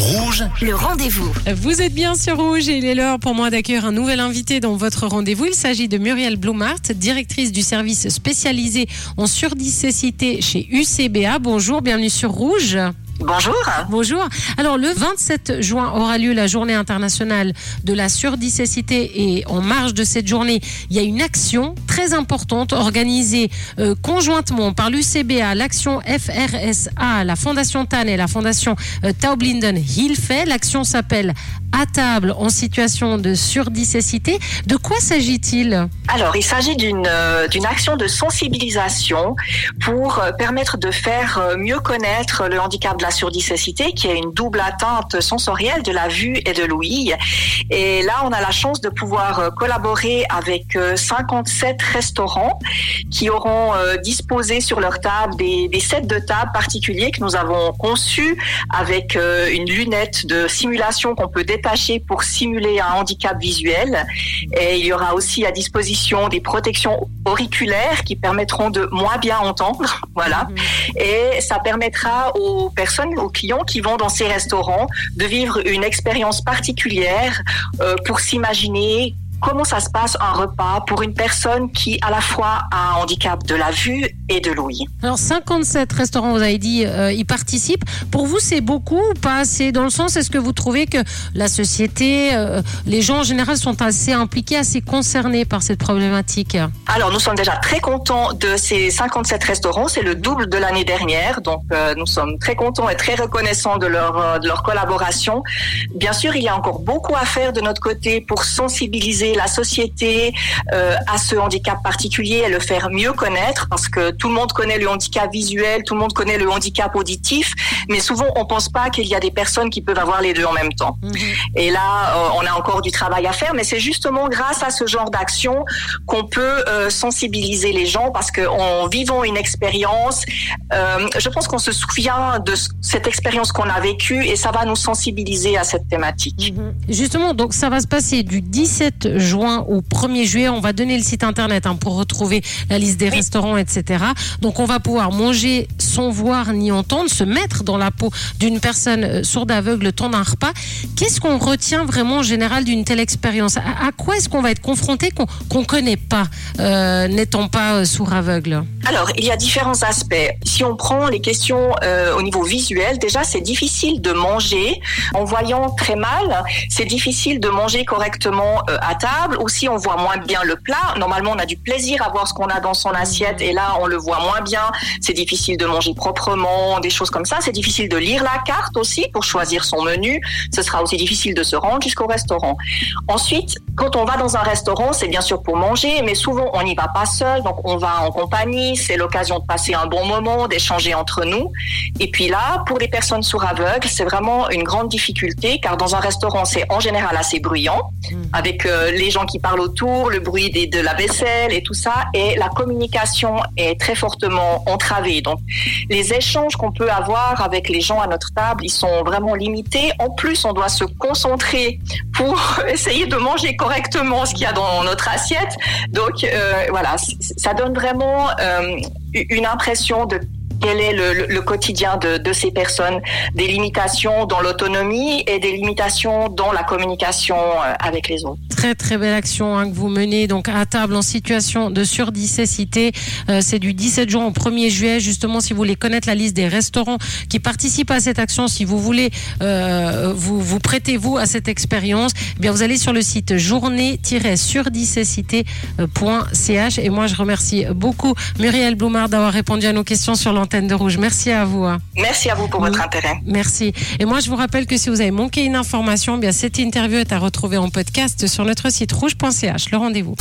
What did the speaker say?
Rouge, Le rendez-vous. Vous êtes bien sur Rouge et il est l'heure pour moi d'accueillir un nouvel invité dans votre rendez-vous. Il s'agit de Muriel Blumart, directrice du service spécialisé en surdicécité chez UCBA. Bonjour, bienvenue sur Rouge. Bonjour. Bonjour. Alors, le 27 juin aura lieu la journée internationale de la surdicécité et en marge de cette journée, il y a une action très importante organisée euh, conjointement par l'UCBA, l'action FRSA, la Fondation TAN et la Fondation euh, Taublinden Hilfe. L'action s'appelle À table en situation de surdicécité. De quoi s'agit-il? Alors, il s'agit d'une euh, d'une action de sensibilisation pour permettre de faire mieux connaître le handicap de la surdicécité, qui est une double atteinte sensorielle de la vue et de l'ouïe. Et là, on a la chance de pouvoir euh, collaborer avec euh, 57 restaurants qui auront euh, disposé sur leur table des, des sets de table particuliers que nous avons conçus avec euh, une lunette de simulation qu'on peut détacher pour simuler un handicap visuel. Et il y aura aussi à disposition des protections auriculaires qui permettront de moins bien entendre. Voilà. Et ça permettra aux personnes, aux clients qui vont dans ces restaurants de vivre une expérience particulière euh, pour s'imaginer comment ça se passe un repas pour une personne qui à la fois a un handicap de la vue et de l'ouïe. Alors, 57 restaurants, vous avez dit, euh, y participent. Pour vous, c'est beaucoup ou pas assez? Dans le sens, est-ce que vous trouvez que la société, euh, les gens en général sont assez impliqués, assez concernés par cette problématique? Alors, nous sommes déjà très contents de ces 57 restaurants. C'est le double de l'année dernière. Donc, euh, nous sommes très contents et très reconnaissants de leur, de leur collaboration. Bien sûr, il y a encore beaucoup à faire de notre côté pour sensibiliser la société euh, à ce handicap particulier et le faire mieux connaître parce que tout le monde connaît le handicap visuel, tout le monde connaît le handicap auditif, mais souvent on pense pas qu'il y a des personnes qui peuvent avoir les deux en même temps. Et là, euh, on a encore du travail à faire, mais c'est justement grâce à ce genre d'action qu'on peut euh, sensibiliser les gens parce qu'en vivant une expérience, je pense qu'on se souvient de ce- cette expérience qu'on a vécue et ça va nous sensibiliser à cette thématique. Justement, donc ça va se passer du 17 juin au 1er juillet. On va donner le site internet hein, pour retrouver la liste des restaurants, etc. Donc on va pouvoir manger sans voir ni entendre, se mettre dans la peau d'une personne euh, sourde aveugle le temps d'un repas. Qu'est-ce qu'on retient vraiment en général d'une telle expérience? À, à quoi est-ce qu'on va être confronté qu'on qu'on connaît pas, euh, n'étant pas euh, sourd aveugle? Alors, il y a différents aspects. Si on prend les questions euh, au niveau visuel, déjà, c'est difficile de manger en voyant très mal. C'est difficile de manger correctement euh, à table. Aussi, on voit moins bien le plat. Normalement, on a du plaisir à voir ce qu'on a dans son assiette et là, on le voit moins bien. C'est difficile de manger proprement, des choses comme ça. C'est difficile de lire la carte aussi pour choisir son menu. Ce sera aussi difficile de se rendre jusqu'au restaurant. Ensuite, quand on va dans un restaurant, c'est bien sûr pour manger, mais souvent on n'y va pas seul, donc on va en compagnie, c'est l'occasion de passer un bon moment, d'échanger entre nous. Et puis là, pour les personnes sourds aveugles, c'est vraiment une grande difficulté, car dans un restaurant, c'est en général assez bruyant, avec euh, les gens qui parlent autour, le bruit des- de la vaisselle et tout ça, et la communication est très fortement entravée. Donc les échanges qu'on peut avoir avec les gens à notre table, ils sont vraiment limités. En plus, on doit se concentrer pour essayer de manger correctement ce qu'il y a dans notre assiette. Donc euh, voilà, ça donne vraiment euh, une impression de quel est le, quotidien de, ces personnes, des limitations dans l'autonomie et des limitations dans la communication euh, avec les autres. Très très belle action hein, que vous menez donc à table en situation de surdicécité. Euh, c'est du 17 juin au 1er juillet. Justement, si vous voulez connaître la liste des restaurants qui participent à cette action, si vous voulez euh, vous vous prêtez vous à cette expérience, eh bien vous allez sur le site journée-surdicécité.ch. Et moi, je remercie beaucoup Muriel Blumard d'avoir répondu à nos questions sur l'antenne de Rouge. Merci à vous. hein. Merci à vous pour votre intérêt. Merci. Et moi, je vous rappelle que si vous avez manqué une information, eh bien cette interview est à retrouver en podcast sur notre site rouge.ch. Le rendez-vous.